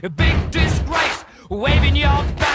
A big disgrace, waving your back.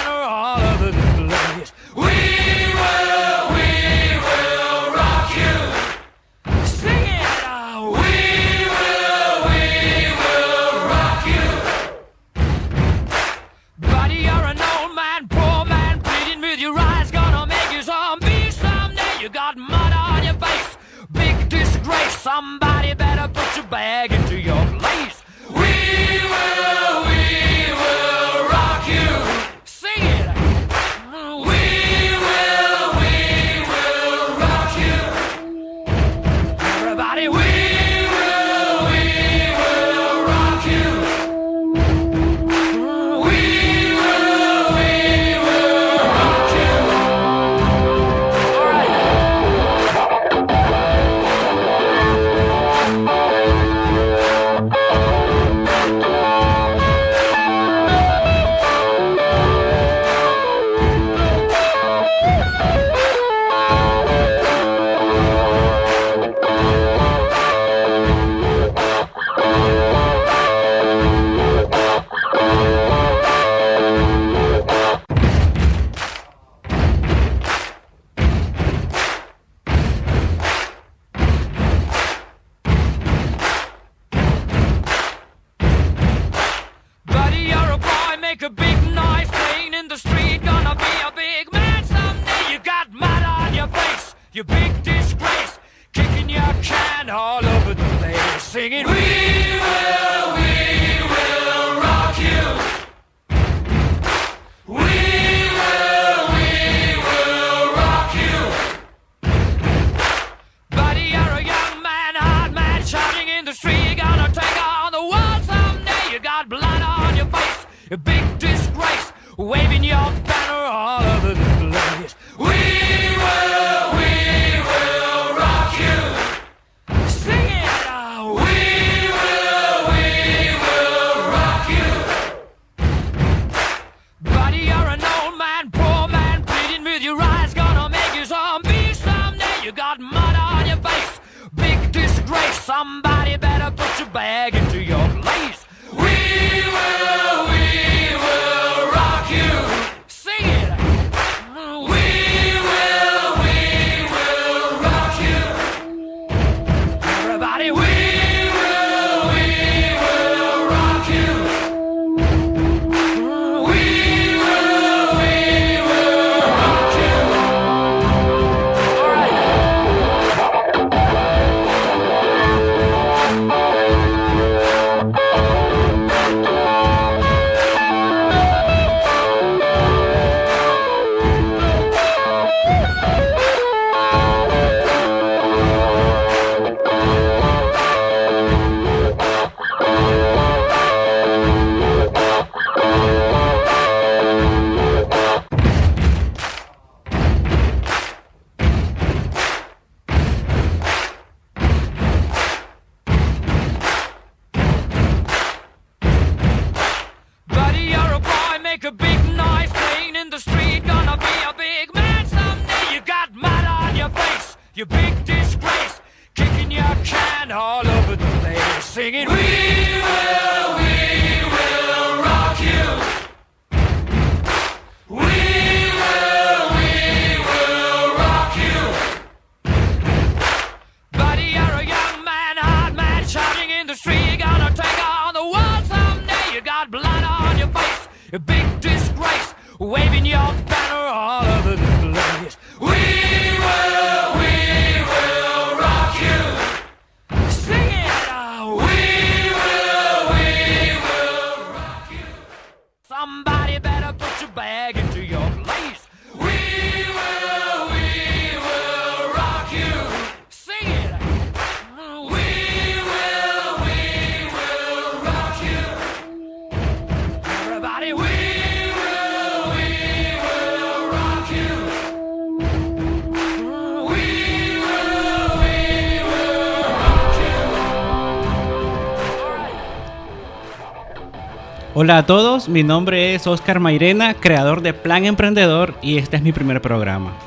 Hola a todos, mi nombre es Oscar Mairena, creador de Plan Emprendedor y este es mi primer programa.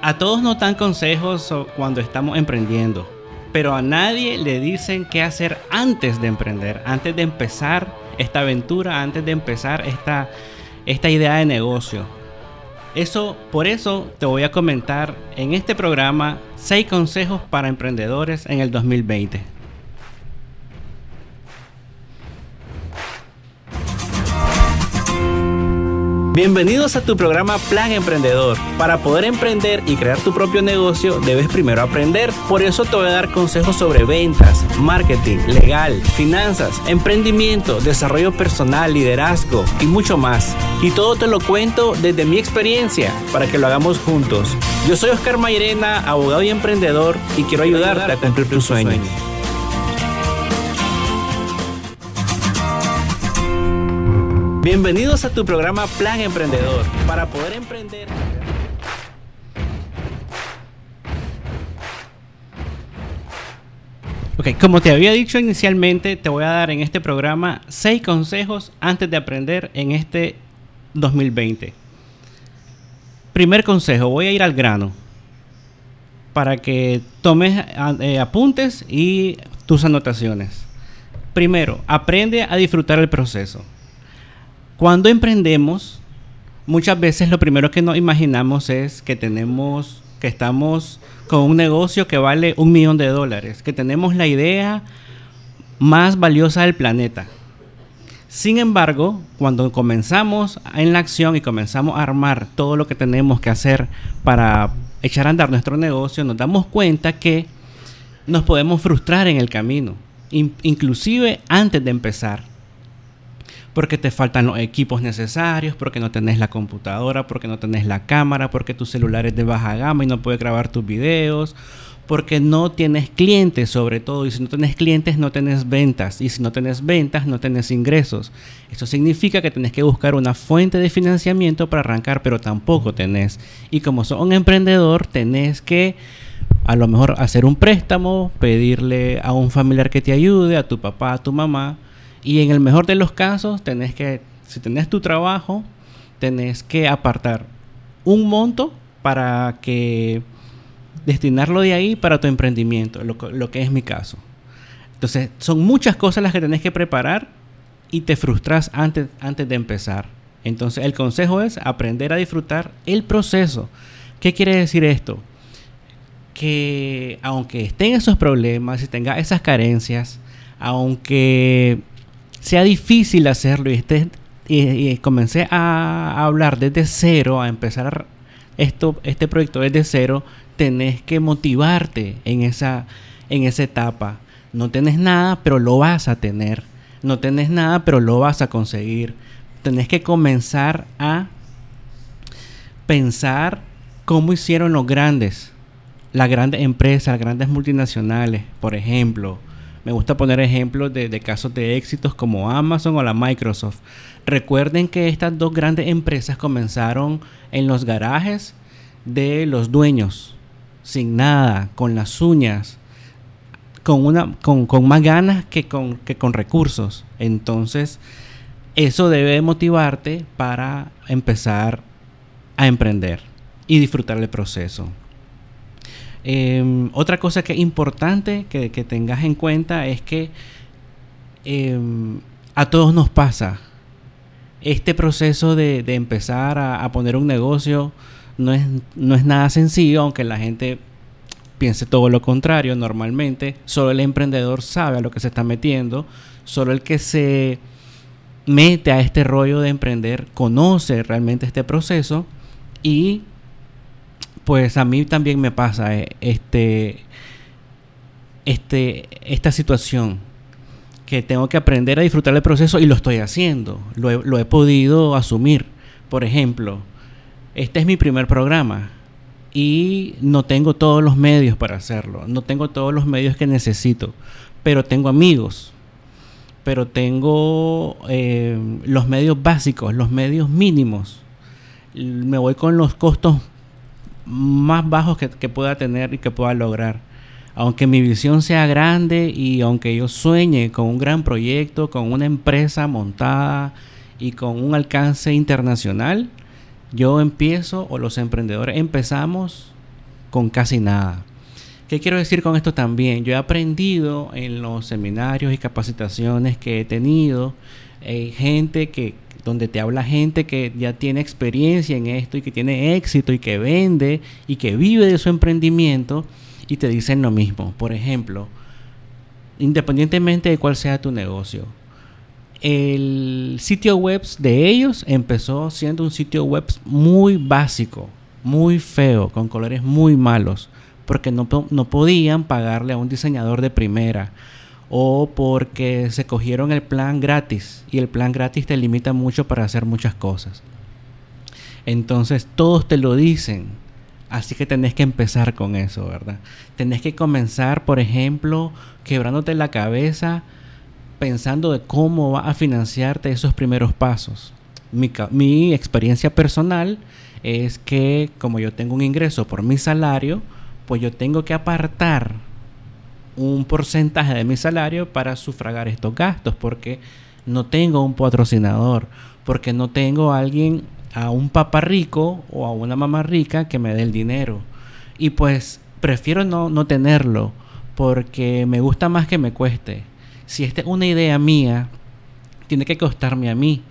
A todos nos dan consejos cuando estamos emprendiendo, pero a nadie le dicen qué hacer antes de emprender, antes de empezar esta aventura, antes de empezar esta, esta idea de negocio. Eso, por eso te voy a comentar en este programa 6 consejos para emprendedores en el 2020. Bienvenidos a tu programa Plan Emprendedor. Para poder emprender y crear tu propio negocio, debes primero aprender. Por eso te voy a dar consejos sobre ventas, marketing, legal, finanzas, emprendimiento, desarrollo personal, liderazgo y mucho más. Y todo te lo cuento desde mi experiencia para que lo hagamos juntos. Yo soy Oscar Mayrena, abogado y emprendedor, y quiero ayudarte a cumplir tus sueños. Bienvenidos a tu programa Plan Emprendedor. Para poder emprender... Ok, como te había dicho inicialmente, te voy a dar en este programa 6 consejos antes de aprender en este 2020. Primer consejo, voy a ir al grano para que tomes eh, apuntes y tus anotaciones. Primero, aprende a disfrutar el proceso. Cuando emprendemos, muchas veces lo primero que nos imaginamos es que tenemos, que estamos con un negocio que vale un millón de dólares, que tenemos la idea más valiosa del planeta. Sin embargo, cuando comenzamos en la acción y comenzamos a armar todo lo que tenemos que hacer para echar a andar nuestro negocio, nos damos cuenta que nos podemos frustrar en el camino, inclusive antes de empezar porque te faltan los equipos necesarios, porque no tenés la computadora, porque no tenés la cámara, porque tu celular es de baja gama y no puede grabar tus videos, porque no tienes clientes sobre todo, y si no tienes clientes no tienes ventas, y si no tienes ventas no tienes ingresos. Eso significa que tenés que buscar una fuente de financiamiento para arrancar, pero tampoco tenés. Y como sos un emprendedor, tenés que a lo mejor hacer un préstamo, pedirle a un familiar que te ayude, a tu papá, a tu mamá, y en el mejor de los casos, tenés que, si tenés tu trabajo, tenés que apartar un monto para que destinarlo de ahí para tu emprendimiento, lo, lo, que es mi caso. Entonces, son muchas cosas las que tenés que preparar y te frustras antes, antes de empezar. Entonces, el consejo es aprender a disfrutar el proceso. ¿Qué quiere decir esto? Que aunque estén esos problemas y tenga esas carencias, aunque sea difícil hacerlo y, esté, y, comencé a, hablar desde cero, a empezar esto, este proyecto desde cero, tenés que motivarte en esa, en esa etapa. No tenés nada, pero lo vas a tener. No tenés nada, pero lo vas a conseguir. Tenés que comenzar a pensar cómo hicieron los grandes, las grandes empresas, las grandes multinacionales, por ejemplo, me gusta poner ejemplos de, casos de éxitos como Amazon o la Microsoft. Recuerden que estas dos grandes empresas comenzaron en los garajes de los dueños, sin nada, con las uñas, con, una, con, más ganas que con, que con recursos. Entonces, eso debe motivarte para empezar a emprender y disfrutar el proceso. Em, otra cosa que es importante que, tengas en cuenta es que em, a todos nos pasa. Este proceso de, empezar a, poner un negocio no es, no es nada sencillo, aunque la gente piense todo lo contrario normalmente. Solo el emprendedor sabe a lo que se está metiendo. Solo el que se mete a este rollo de emprender conoce realmente este proceso y pues a mí también me pasa eh, este, este, esta situación que tengo que aprender a disfrutar del proceso y lo estoy haciendo, lo he, podido asumir. Por ejemplo, este es mi primer programa y no tengo todos los medios para hacerlo, no tengo todos los medios que necesito, pero tengo amigos, pero tengo eh, los medios básicos, los medios mínimos. Me voy con los costos más bajos que, pueda tener y que pueda lograr. Aunque mi visión sea grande y aunque yo sueñe con un gran proyecto, con una empresa montada y con un alcance internacional, yo empiezo o los emprendedores empezamos con casi nada. ¿Qué quiero decir con esto también? Yo he aprendido en los seminarios y capacitaciones que he tenido Hay gente que, donde te habla gente que ya tiene experiencia en esto y que tiene éxito y que vende y que vive de su emprendimiento y te dicen lo mismo. Por ejemplo, independientemente de cuál sea tu negocio, el sitio web de ellos empezó siendo un sitio web muy básico, muy feo, con colores muy malos, porque no, no podían pagarle a un diseñador de primera o porque se cogieron el plan gratis y el plan gratis te limita mucho para hacer muchas cosas. Entonces todos te lo dicen, así que tenés que empezar con eso, ¿verdad? Tenés que comenzar, por ejemplo, quebrándote la cabeza pensando de cómo va a financiarte esos primeros pasos. Mi, mi experiencia personal es que como yo tengo un ingreso por mi salario, pues yo tengo que apartar un porcentaje de mi salario para sufragar estos gastos, porque no tengo un patrocinador, porque no tengo a alguien, a un papá rico o a una mamá rica que me dé el dinero. Y pues prefiero no, no tenerlo, porque me gusta más que me cueste. Si esta es una idea mía, tiene que costarme a mí.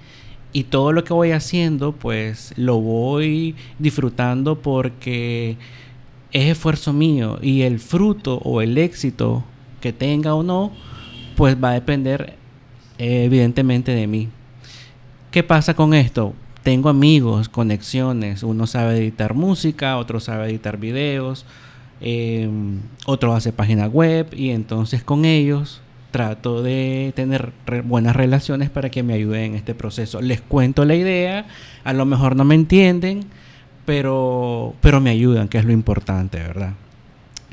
Y todo lo que voy haciendo, pues lo voy disfrutando porque es esfuerzo mío y el fruto o el éxito que tenga o no, pues va a depender eh, evidentemente de mí. ¿Qué pasa con esto? Tengo amigos, conexiones, uno sabe editar música, otro sabe editar videos, em, otro hace página web y entonces con ellos trato de tener buenas relaciones para que me ayuden en este proceso. Les cuento la idea, a lo mejor no me entienden, pero, pero me ayudan, que es lo importante, ¿verdad?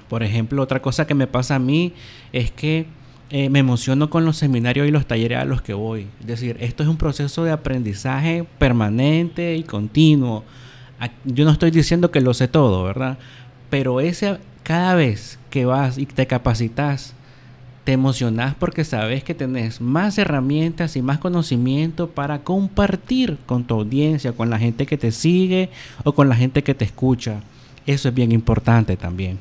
Por ejemplo, otra cosa que me pasa a mí es que eh, me emociono con los seminarios y los talleres a los que voy. Es decir, esto es un proceso de aprendizaje permanente y continuo. Yo no estoy diciendo que lo sé todo, ¿verdad? Pero ese, cada vez que vas y te capacitas, te emocionas porque sabes que tenés más herramientas y más conocimiento para compartir con tu audiencia, con la gente que te sigue o con la gente que te escucha. Eso es bien importante también.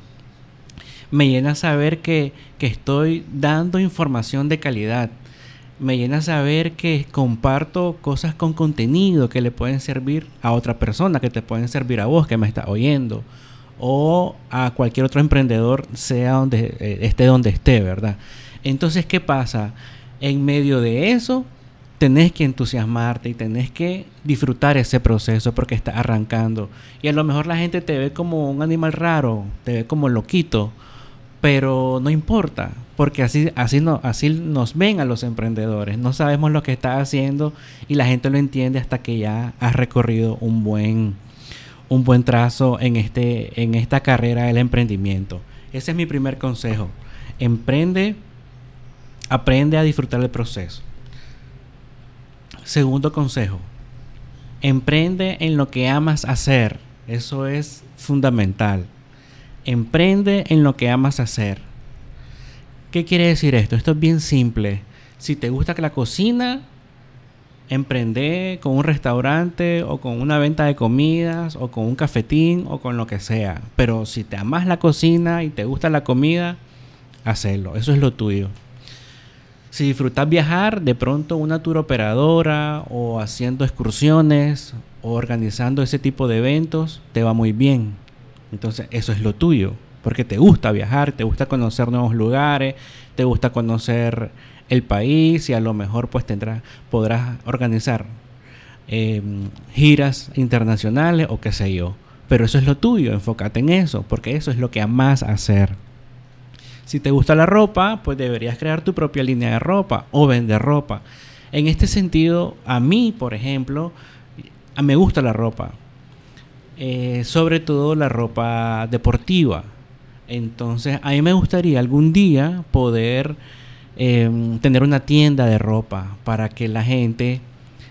Me llena saber que, que estoy dando información de calidad. Me llena saber que comparto cosas con contenido que le pueden servir a otra persona, que te pueden servir a vos que me estás oyendo o a cualquier otro emprendedor, sea donde eh, esté donde esté, ¿verdad? Entonces, ¿qué pasa? En medio de eso, tenés que entusiasmarte y tenés que disfrutar ese proceso porque está arrancando. Y a lo mejor la gente te ve como un animal raro, te ve como loquito, pero no importa, porque así, así, no, así nos ven a los emprendedores. No sabemos lo que estás haciendo y la gente lo entiende hasta que ya has recorrido un buen un buen trazo en, este, en esta carrera del emprendimiento. Ese es mi primer consejo. Emprende, aprende a disfrutar del proceso. Segundo consejo, emprende en lo que amas hacer. Eso es fundamental. Emprende en lo que amas hacer. ¿Qué quiere decir esto? Esto es bien simple. Si te gusta la cocina, emprender con un restaurante o con una venta de comidas o con un cafetín o con lo que sea. Pero si te amas la cocina y te gusta la comida, hazlo. Eso es lo tuyo. Si disfrutas viajar, de pronto una tour operadora o haciendo excursiones o organizando ese tipo de eventos, te va muy bien. Entonces eso es lo tuyo. Porque te gusta viajar, te gusta conocer nuevos lugares, te gusta conocer el país y a lo mejor pues tendrás, podrás organizar em, giras internacionales o qué sé yo. Pero eso es lo tuyo, enfócate en eso, porque eso es lo que amas hacer. Si te gusta la ropa, pues deberías crear tu propia línea de ropa o vender ropa. En este sentido, a mí, por ejemplo, me gusta la ropa. Eh, sobre todo la ropa deportiva. Entonces, a mí me gustaría algún día poder Em, tener una tienda de ropa para que la gente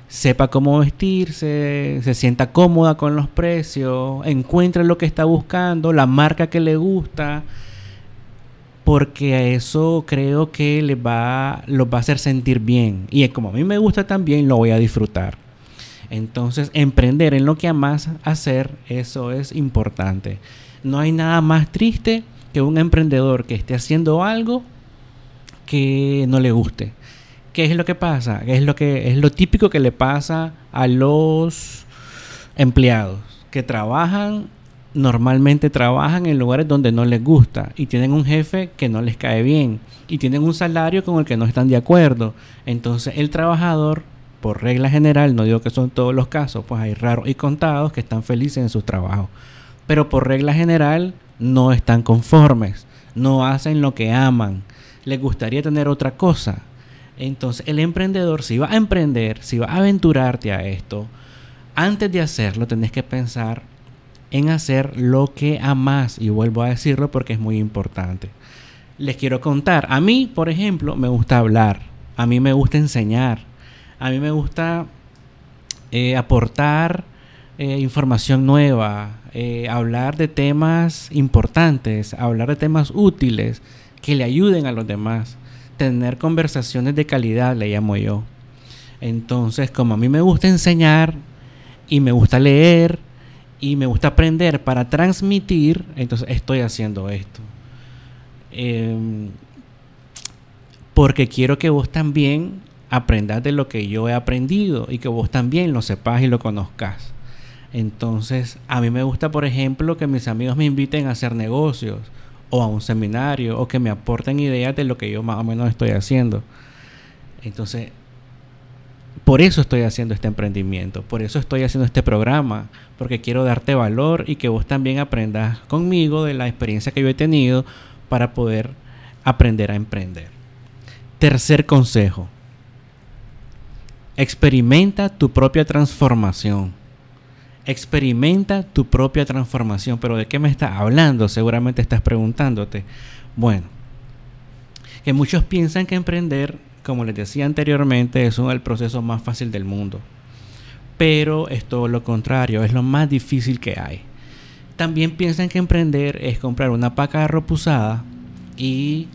sepa cómo vestirse, se sienta cómoda con los precios, encuentre lo que está buscando, la marca que le gusta, porque a eso creo que les va, los va a hacer sentir bien. Y como a mí me gusta también, lo voy a disfrutar. Entonces, emprender en lo que amas hacer, eso es importante. No hay nada más triste que un emprendedor que esté haciendo algo que no le guste. ¿Qué es lo que pasa? ¿Qué es lo que es lo típico que le pasa a los empleados que trabajan normalmente trabajan en lugares donde no les gusta y tienen un jefe que no les cae bien y tienen un salario con el que no están de acuerdo. Entonces el trabajador, por regla general, no digo que son todos los casos, pues hay raros y contados que están felices en sus trabajos. Pero por regla general no están conformes, no hacen lo que aman, les gustaría tener otra cosa. Entonces el emprendedor, si va a emprender, si va a aventurarte a esto, antes de hacerlo tenés que pensar en hacer lo que amas. Y vuelvo a decirlo porque es muy importante. Les quiero contar. A mí, por ejemplo, me gusta hablar. A mí me gusta enseñar. A mí me gusta eh, aportar eh, información nueva. Eh, hablar de temas importantes. Hablar de temas útiles que le ayuden a los demás. Tener conversaciones de calidad, le llamo yo. Entonces, como a mí me gusta enseñar y me gusta leer, y me gusta aprender para transmitir, entonces estoy haciendo esto. Em, porque quiero que vos también aprendas de lo que yo he aprendido y que vos también lo sepas y lo conozcas. Entonces, a mí me gusta, por ejemplo, que mis amigos me inviten a hacer negocios o a un seminario o que me aporten ideas de lo que yo más o menos estoy haciendo. Entonces, por eso estoy haciendo este emprendimiento, por eso estoy haciendo este programa, porque quiero darte valor y que vos también aprendas conmigo de la experiencia que yo he tenido para poder aprender a emprender. Tercer consejo. Experimenta tu propia transformación. Experimenta tu propia transformación. Pero ¿de qué me estás hablando? Seguramente estás preguntándote. Bueno, que muchos piensan que emprender como les decía anteriormente, es el proceso más fácil del mundo. Pero es todo lo contrario, es lo más difícil que hay. También piensan que emprender es comprar una paca de ropa usada y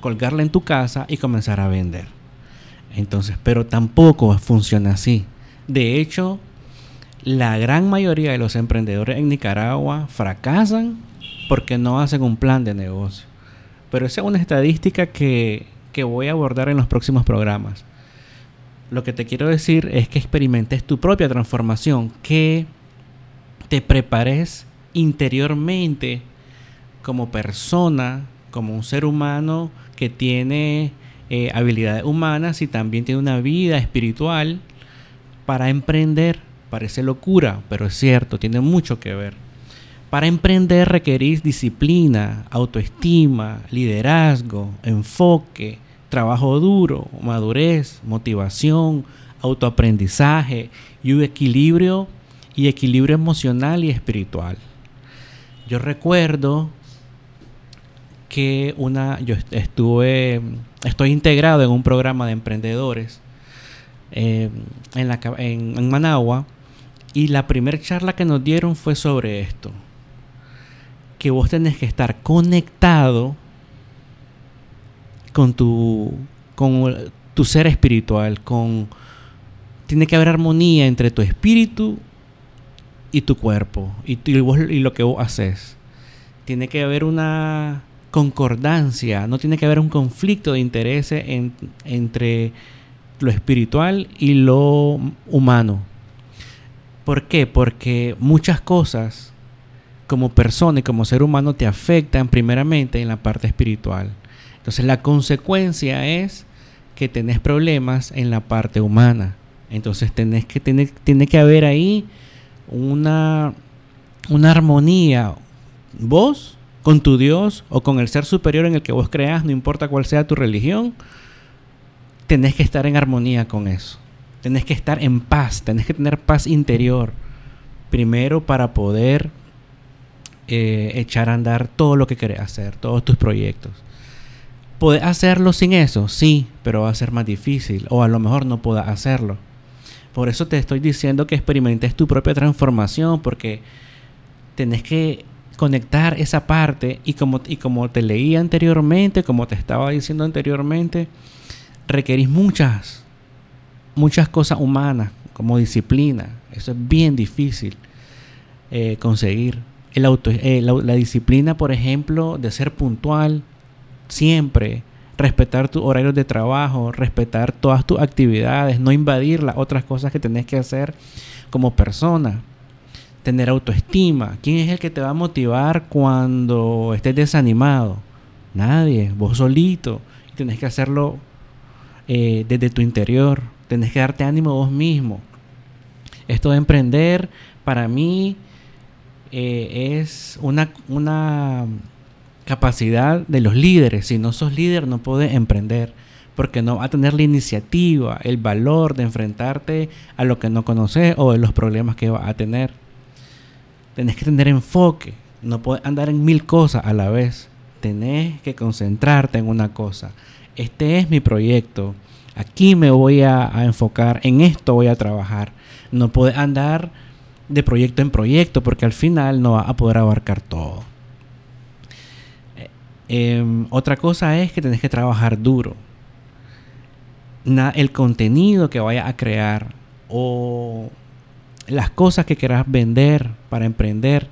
colgarla en tu casa y comenzar a vender. Entonces, pero tampoco funciona así. De hecho, la gran mayoría de los emprendedores en Nicaragua fracasan porque no hacen un plan de negocio. Pero esa es una estadística que que voy a abordar en los próximos programas. Lo que te quiero decir es que experimentes tu propia transformación, que te prepares interiormente como persona, como un ser humano que tiene eh, habilidades humanas y también tiene una vida espiritual para emprender. Parece locura, pero es cierto, tiene mucho que ver. Para emprender requerís disciplina, autoestima, liderazgo, enfoque, trabajo duro, madurez, motivación, autoaprendizaje y equilibrio y equilibrio emocional y espiritual. Yo recuerdo que una yo estuve estoy integrado en un programa de emprendedores eh, en, la, en Managua y la primera charla que nos dieron fue sobre esto que vos tenés que estar conectado con tu, con tu ser espiritual, con... Tiene que haber armonía entre tu espíritu y tu cuerpo y, y lo que vos haces. Tiene que haber una concordancia, no tiene que haber un conflicto de intereses entre lo espiritual y lo humano. ¿Por qué? Porque muchas cosas como persona y como ser humano te afectan primeramente en la parte espiritual. Entonces la consecuencia es que tenés problemas en la parte humana. Entonces tenés que tener, tiene que haber ahí una, una armonía. Vos con tu Dios o con el ser superior en el que vos creas, no importa cuál sea tu religión, tenés que estar en armonía con eso. Tenés que estar en paz, tenés que tener paz interior. Primero para poder eh, echar a andar todo lo que querés hacer, todos tus proyectos. ¿Puedes hacerlo sin eso? Sí, pero va a ser más difícil o a lo mejor no puedas hacerlo. Por eso te estoy diciendo que experimentes tu propia transformación porque tenés que conectar esa parte y como, y como te leí anteriormente, como te estaba diciendo anteriormente, requerís muchas, muchas cosas humanas como disciplina. Eso es bien difícil eh, conseguir. El eh, la disciplina, por ejemplo, de ser puntual, siempre, respetar tus horarios de trabajo, respetar todas tus actividades, no invadir las otras cosas que tenés que hacer como persona. Tener autoestima. ¿Quién es el que te va a motivar cuando estés desanimado? Nadie, vos solito. Y tenés que hacerlo eh, desde tu interior. Tenés que darte ánimo vos mismo. Esto de emprender, para mí, eh, es una, una capacidad de los líderes. Si no sos líder, no puedes emprender. Porque no va a tener la iniciativa, el valor de enfrentarte a lo que no conoces o de los problemas que vas a tener. Tenés que tener enfoque. No puedes andar en mil cosas a la vez. Tenés que concentrarte en una cosa. Este es mi proyecto. Aquí me voy a, enfocar. En esto voy a trabajar. No puedes andar de proyecto en proyecto porque al final no vas a poder abarcar todo. Em, otra cosa es que tenés que trabajar duro. el contenido que vayas a crear o las cosas que quieras vender para emprender,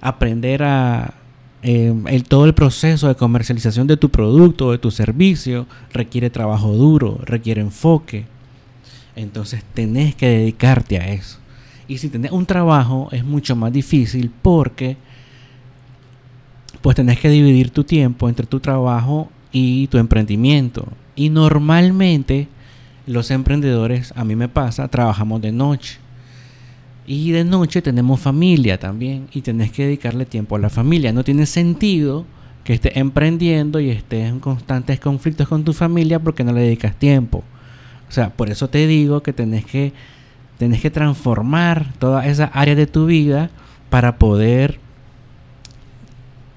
aprender a em, el, todo el proceso de comercialización de tu producto o de tu servicio requiere trabajo duro, requiere enfoque. Entonces tenés que dedicarte a eso. Y si tenés un trabajo es mucho más difícil porque pues tenés que dividir tu tiempo entre tu trabajo y tu emprendimiento. Y normalmente los emprendedores, a mí me pasa, trabajamos de noche. Y de noche tenemos familia también y tenés que dedicarle tiempo a la familia. No tiene sentido que estés emprendiendo y estés en constantes conflictos con tu familia porque no le dedicas tiempo. O sea, por eso te digo que tenés que, tenés que transformar toda esa área de tu vida para poder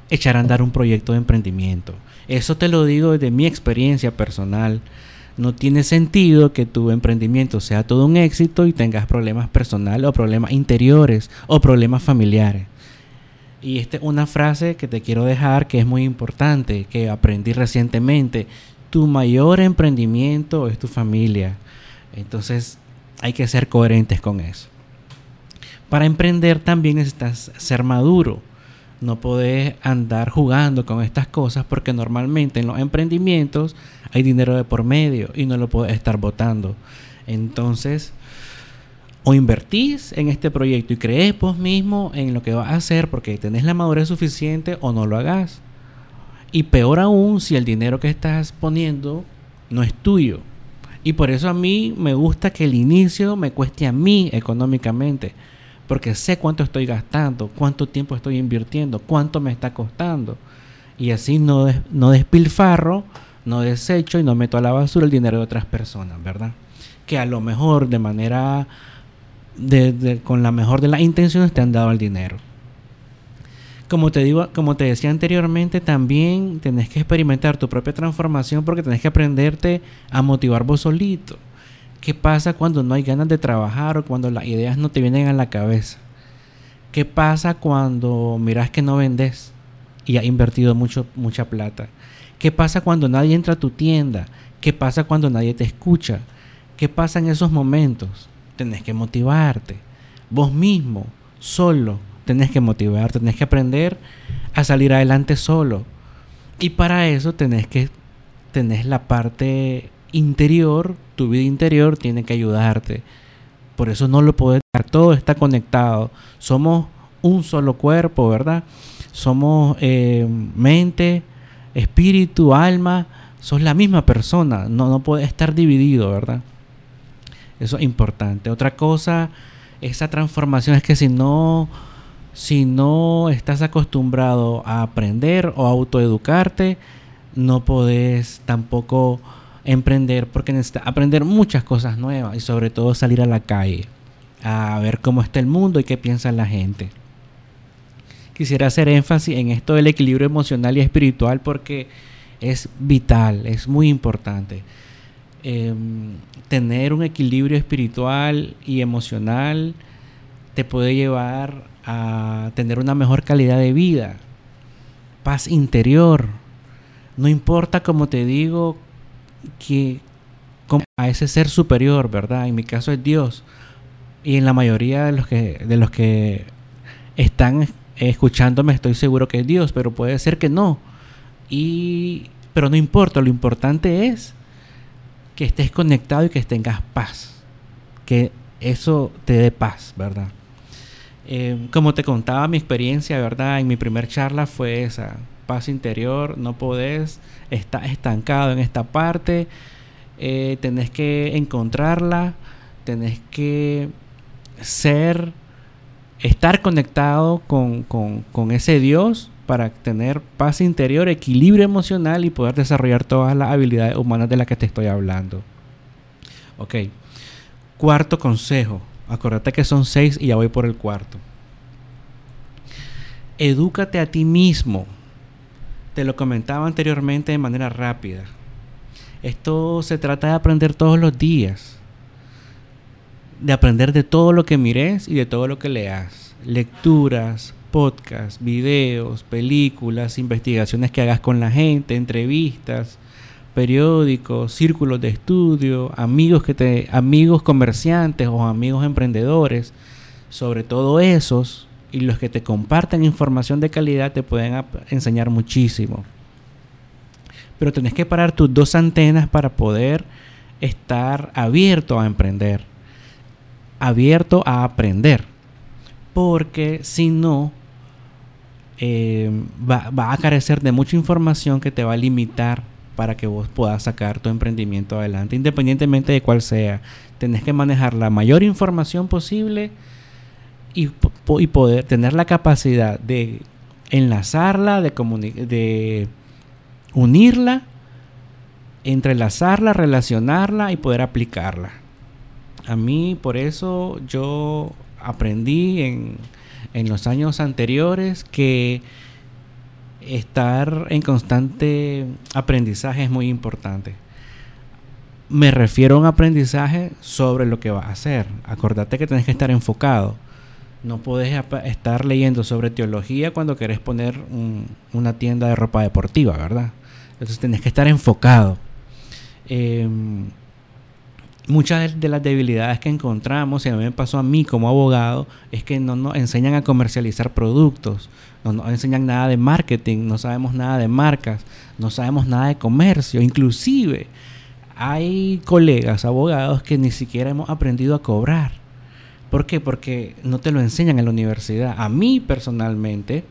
echar a andar un proyecto de emprendimiento. Eso te lo digo desde mi experiencia personal. No tiene sentido que tu emprendimiento sea todo un éxito y tengas problemas personales o problemas interiores o problemas familiares. Y esta es una frase que te quiero dejar que es muy importante, que aprendí recientemente. Tu mayor emprendimiento es tu familia. Entonces hay que ser coherentes con eso. Para emprender también necesitas ser maduro no podés andar jugando con estas cosas porque normalmente en los emprendimientos hay dinero de por medio y no lo podés estar votando. Entonces, o invertís en este proyecto y crees vos mismo en lo que vas a hacer porque tenés la madurez suficiente o no lo hagas. Y peor aún si el dinero que estás poniendo no es tuyo. Y por eso a mí me gusta que el inicio me cueste a mí económicamente porque sé cuánto estoy gastando, cuánto tiempo estoy invirtiendo, cuánto me está costando. Y así no, no despilfarro, no desecho y no meto a la basura el dinero de otras personas, ¿verdad? Que a lo mejor de manera, con la mejor de las intenciones te han dado el dinero. Como te digo, como te decía anteriormente, también tenés que experimentar tu propia transformación porque tenés que aprenderte a motivar vos solito. ¿Qué pasa cuando no hay ganas de trabajar o cuando las ideas no te vienen a la cabeza? ¿Qué pasa cuando miras que no vendes y has invertido mucho, mucha plata? ¿Qué pasa cuando nadie entra a tu tienda? ¿Qué pasa cuando nadie te escucha? ¿Qué pasa en esos momentos? Tenés que motivarte. Vos mismo, solo, tenés que motivarte, tenés que aprender a salir adelante solo. Y para eso tenés que tener la parte interior, tu vida interior tiene que ayudarte. Por eso no lo puedes dejar, todo está conectado. Somos un solo cuerpo, ¿verdad? Somos eh, mente, espíritu, alma, sos la misma persona, no, no puede estar dividido, ¿verdad? Eso es importante. Otra cosa, esa transformación es que si no, si no estás acostumbrado a aprender o a autoeducarte, no podés tampoco emprender porque necesita aprender muchas cosas nuevas y sobre todo salir a la calle a ver cómo está el mundo y qué piensa la gente. Quisiera hacer énfasis en esto del equilibrio emocional y espiritual porque es vital, es muy importante. Em, tener un equilibrio espiritual y emocional te puede llevar a tener una mejor calidad de vida, paz interior. No importa, como te digo, que a ese ser superior, ¿verdad? En mi caso es Dios. Y en la mayoría de los que, de los que están escuchándome estoy seguro que es Dios, pero puede ser que no. Y Pero no importa, lo importante es que estés conectado y que tengas paz. Que eso te dé paz, ¿verdad? Eh, como te contaba, mi experiencia, ¿verdad? En mi primer charla fue esa. Paz interior, no podés, estar estancado en esta parte, eh, tenés que encontrarla, tenés que ser, estar conectado con, con ese Dios para tener paz interior, equilibrio emocional y poder desarrollar todas las habilidades humanas de las que te estoy hablando. Ok. Cuarto consejo. Acuérdate que son seis y ya voy por el cuarto. Edúcate a ti mismo. Te lo comentaba anteriormente de manera rápida. Esto se trata de aprender todos los días. De aprender de todo lo que mires y de todo lo que leas. Lecturas, podcasts, videos, películas, investigaciones que hagas con la gente, entrevistas, periódicos, círculos de estudio, amigos que te amigos comerciantes o amigos emprendedores, sobre todo esos y los que te comparten información de calidad te pueden enseñar muchísimo. Pero tenés que parar tus dos antenas para poder estar abierto a emprender, abierto a aprender. Porque si no, eh, va, a carecer de mucha información que te va a limitar para que vos puedas sacar tu emprendimiento adelante, independientemente de cuál sea. Tenés que manejar la mayor información posible y, poder tener la capacidad de enlazarla, de, unirla, entrelazarla, relacionarla y poder aplicarla. A mí por eso yo aprendí en en los años anteriores que estar en constante aprendizaje es muy importante. Me refiero a un aprendizaje sobre lo que vas a hacer. Acordate que tienes que estar enfocado. No puedes estar leyendo sobre teología cuando querés poner una tienda de ropa deportiva, ¿verdad? Entonces tienes que estar enfocado. Em, muchas de las debilidades que encontramos, y a mí me pasó a mí como abogado, es que no nos enseñan a comercializar productos, no nos enseñan nada de marketing, no sabemos nada de marcas, no sabemos nada de comercio, inclusive hay colegas abogados que ni siquiera hemos aprendido a cobrar. ¿Por qué? Porque no te lo enseñan en la universidad. A mí personalmente,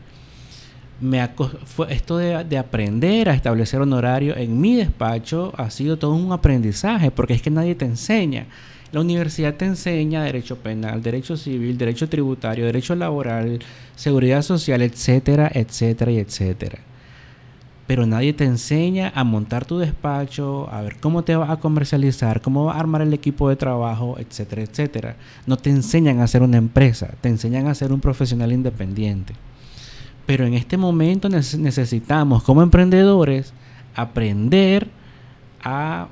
me fue esto de, aprender a establecer honorario en mi despacho ha sido todo un aprendizaje, porque es que nadie te enseña. La universidad te enseña derecho penal, derecho civil, derecho tributario, derecho laboral, seguridad social, etcétera, etcétera y etcétera. Pero nadie te enseña a montar tu despacho, a ver cómo te vas a comercializar, cómo vas a armar el equipo de trabajo, etcétera, etcétera. No te enseñan a ser una empresa, te enseñan a ser un profesional independiente. Pero en este momento necesitamos como emprendedores aprender a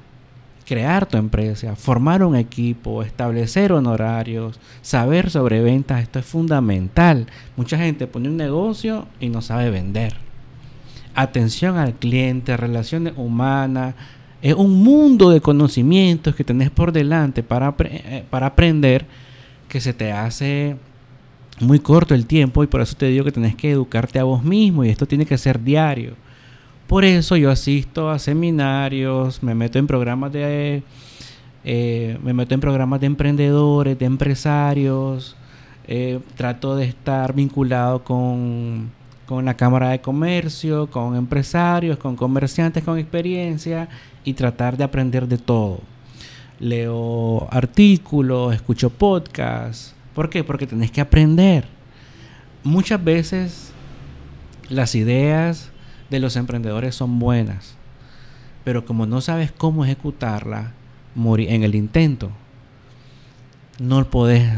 crear tu empresa, formar un equipo, establecer honorarios, saber sobre ventas, esto es fundamental. Mucha gente pone un negocio y no sabe vender. Atención al cliente, relaciones humanas, es un mundo de conocimientos que tenés por delante para, eh, para aprender que se te hace muy corto el tiempo y por eso te digo que tenés que educarte a vos mismo y esto tiene que ser diario. Por eso yo asisto a seminarios, me meto en programas de eh, me meto en programas de emprendedores, de empresarios, eh, trato de estar vinculado con, con la Cámara de Comercio, con empresarios, con comerciantes con experiencia y tratar de aprender de todo. Leo artículos, escucho podcasts, ¿Por qué? Porque tenés que aprender. Muchas veces las ideas de los emprendedores son buenas, pero como no sabes cómo ejecutarla, morir en el intento. No podés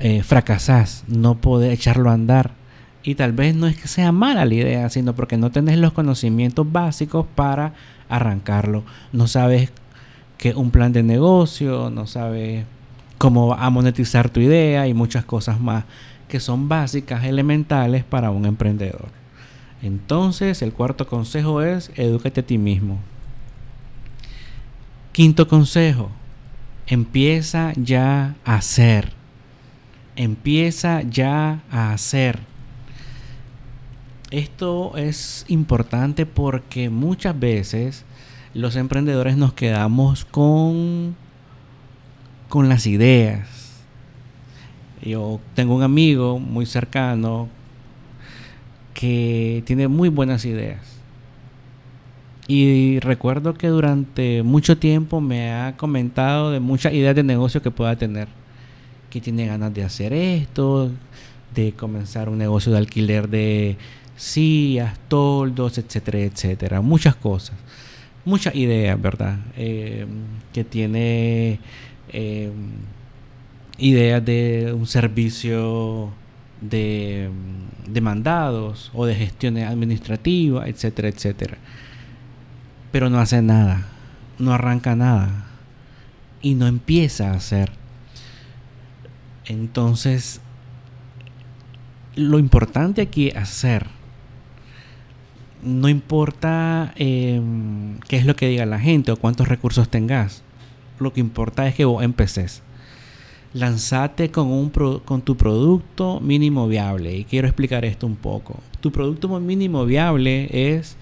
eh, fracasar, no podés echarlo a andar. Y tal vez no es que sea mala la idea, sino porque no tenés los conocimientos básicos para arrancarlo. No sabes que un plan de negocio, no sabes cómo a monetizar tu idea y muchas cosas más que son básicas, elementales para un emprendedor. Entonces, el cuarto consejo es edúcate a ti mismo. Quinto consejo, empieza ya a hacer. Empieza ya a hacer. Esto es importante porque muchas veces los emprendedores nos quedamos con, con las ideas. Yo tengo un amigo muy cercano que tiene muy buenas ideas. Y recuerdo que durante mucho tiempo me ha comentado de muchas ideas de negocio que pueda tener. Que tiene ganas de hacer esto, de comenzar un negocio de alquiler de sillas, toldos, etcétera, etcétera. Muchas cosas. Muchas ideas, ¿verdad? Eh, que tiene eh, ideas de un servicio de, de mandados o de gestiones administrativas, etcétera, etcétera. Pero no hace nada, no arranca nada y no empieza a hacer. Entonces, lo importante aquí es hacer. No importa em, qué es lo que diga la gente o cuántos recursos tengas. Lo que importa es que vos empeces lanzate con, un con tu producto mínimo viable. Y quiero explicar esto un poco. Tu producto mínimo viable es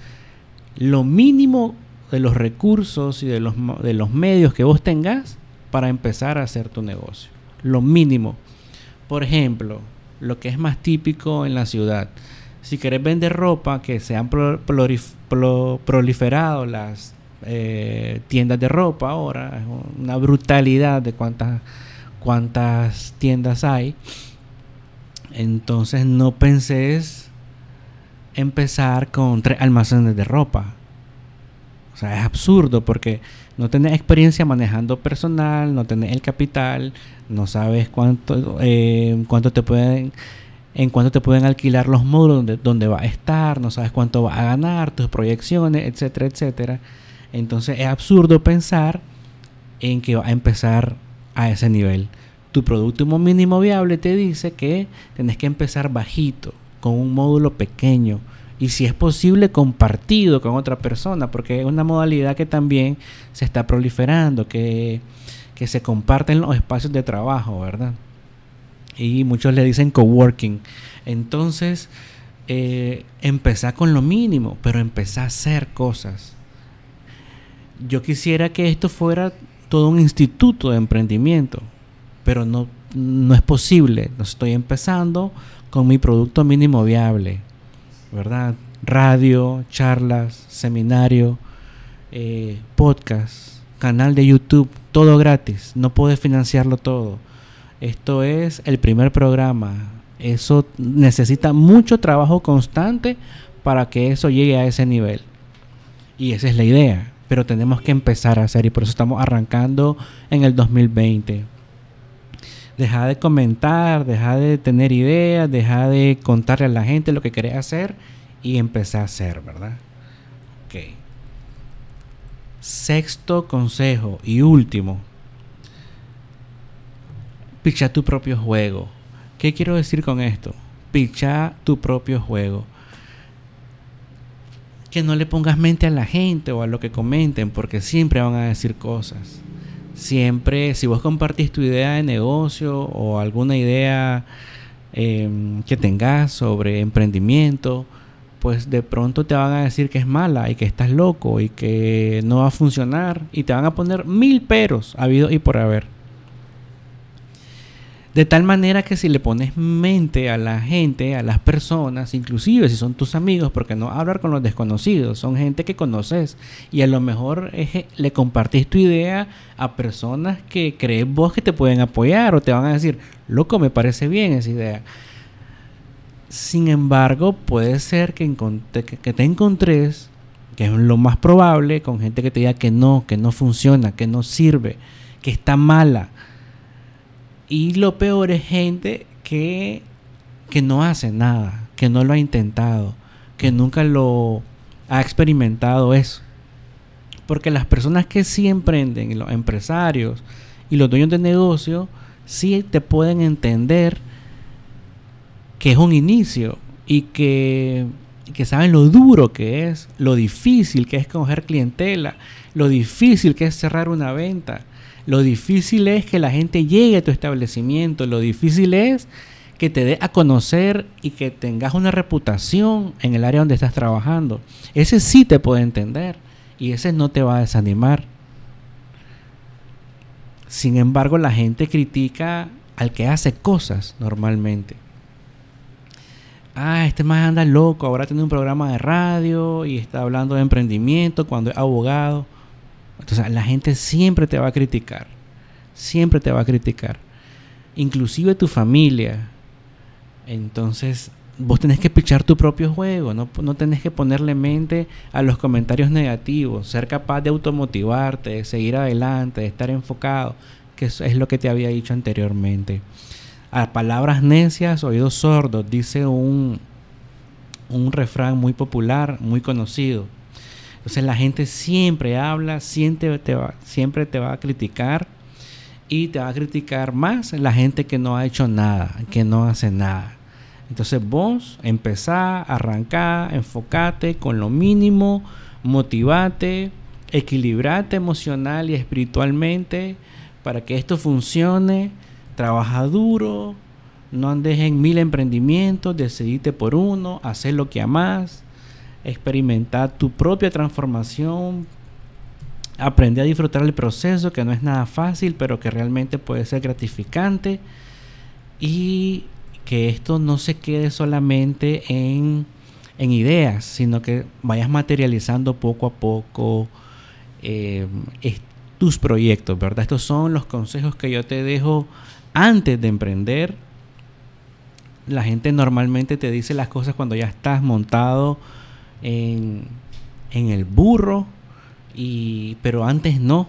lo mínimo de los recursos y de los, de los medios que vos tengas para empezar a hacer tu negocio. Lo mínimo. Por ejemplo, lo que es más típico en la ciudad. Si querés vender ropa, que se han proliferado las eh, tiendas de ropa ahora, es una brutalidad de cuántas cuántas tiendas hay. Entonces no penses empezar con tres almacenes de ropa. O sea, es absurdo porque no tenés experiencia manejando personal, no tenés el capital, no sabes cuánto, eh, cuánto te pueden, en cuánto te pueden alquilar los módulos donde, donde va a estar, no sabes cuánto va a ganar, tus proyecciones, etcétera, etcétera. Entonces es absurdo pensar en que va a empezar a ese nivel. Tu producto mínimo viable te dice que tenés que empezar bajito, con un módulo pequeño y si es posible compartido con otra persona, porque es una modalidad que también se está proliferando, que, que se comparten los espacios de trabajo, ¿verdad? Y muchos le dicen coworking. Entonces, eh, empezar con lo mínimo, pero empezar a hacer cosas. Yo quisiera que esto fuera todo un instituto de emprendimiento, pero no, no es posible. Estoy empezando con mi producto mínimo viable, ¿verdad? Radio, charlas, seminario, eh, podcast, canal de YouTube, todo gratis. No puedes financiarlo todo. Esto es el primer programa. Eso necesita mucho trabajo constante para que eso llegue a ese nivel. Y esa es la idea pero tenemos que empezar a hacer y por eso estamos arrancando en el 2020. Deja de comentar, deja de tener ideas, deja de contarle a la gente lo que querés hacer y empezar a hacer, ¿verdad? Ok. Sexto consejo y último. Picha tu propio juego. ¿Qué quiero decir con esto? Picha tu propio juego que no le pongas mente a la gente o a lo que comenten, porque siempre van a decir cosas. Siempre, si vos compartís tu idea de negocio o alguna idea em, que tengas sobre emprendimiento, pues de pronto te van a decir que es mala y que estás loco y que no va a funcionar y te van a poner mil peros habido y por haber. De tal manera que si le pones mente a la gente, a las personas, inclusive si son tus amigos, porque no hablar con los desconocidos, son gente que conoces y a lo mejor le compartís tu idea a personas que crees vos que te pueden apoyar o te van a decir, loco, me parece bien esa idea. Sin embargo, puede ser que, que te encontres, que es lo más probable, con gente que te diga que no, que no funciona, que no sirve, que está mala y lo peor es gente que, que no hace nada, que no lo ha intentado, que nunca lo ha experimentado eso. Porque las personas que sí emprenden, los empresarios y los dueños de negocio, sí te pueden entender que es un inicio y que, que saben lo duro que es, lo difícil que es coger clientela, lo difícil que es cerrar una venta lo difícil es que la gente llegue a tu establecimiento. Lo difícil es que te dé a conocer y que tengas una reputación en el área donde estás trabajando. Ese sí te puede entender y ese no te va a desanimar. Sin embargo, la gente critica al que hace cosas normalmente. Ah, este más anda loco, ahora tiene un programa de radio y está hablando de emprendimiento cuando es abogado. Entonces la gente siempre te va a criticar, siempre te va a criticar. Inclusive tu familia. Entonces vos tenés que pichar tu propio juego, no, no tenés que ponerle mente a los comentarios negativos, ser capaz de automotivarte, de seguir adelante, de estar enfocado, que es lo que te había dicho anteriormente. A palabras necias, oídos sordos, dice un, un refrán muy popular, muy conocido. Entonces la gente siempre habla, siempre te va, siempre te va a criticar y te va a criticar más la gente que no ha hecho nada, que no hace nada. Entonces vos empezá, arrancá, enfocate con lo mínimo, motivate, equilibrate emocional y espiritualmente para que esto funcione. Trabaja duro, no andes en mil emprendimientos, decidite por uno, hacer lo que amas, experimentar tu propia transformación, aprende a disfrutar el proceso, que no es nada fácil, pero que realmente puede ser gratificante. Y que esto no se quede solamente en, ideas, sino que vayas materializando poco a poco eh, tus proyectos, ¿verdad? Estos son los consejos que yo te dejo antes de emprender. La gente normalmente te dice las cosas cuando ya estás montado en, el burro, y, pero antes no.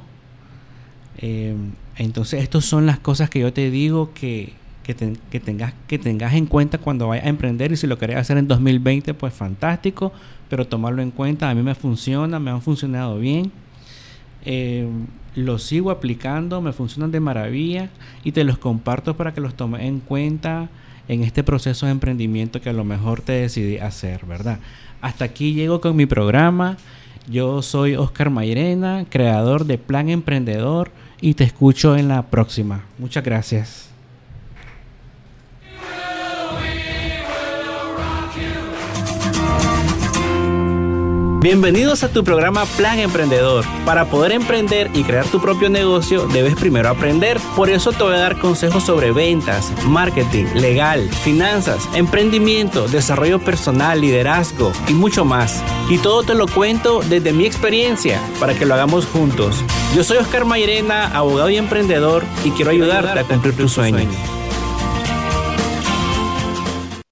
Eh, entonces, estas son las cosas que yo te digo que, que, tengas, que tengas en cuenta cuando vayas a emprender y si lo querés hacer en 2020, pues fantástico, pero tomarlo en cuenta, a mí me funciona, me han funcionado bien, eh, los sigo aplicando, me funcionan de maravilla y te los comparto para que los tomes en cuenta en este proceso de emprendimiento que a lo mejor te decidí hacer, ¿verdad? Hasta aquí llego con mi programa. Yo soy Oscar Mayrena, creador de Plan Emprendedor y te escucho en la próxima. Muchas gracias. Bienvenidos a tu programa Plan Emprendedor. Para poder emprender y crear tu propio negocio, debes primero aprender. Por eso te voy a dar consejos sobre ventas, marketing, legal, finanzas, emprendimiento, desarrollo personal, liderazgo y mucho más. Y todo te lo cuento desde mi experiencia para que lo hagamos juntos. Yo soy Oscar Mayrena, abogado y emprendedor, y quiero ayudarte a cumplir tus sueños.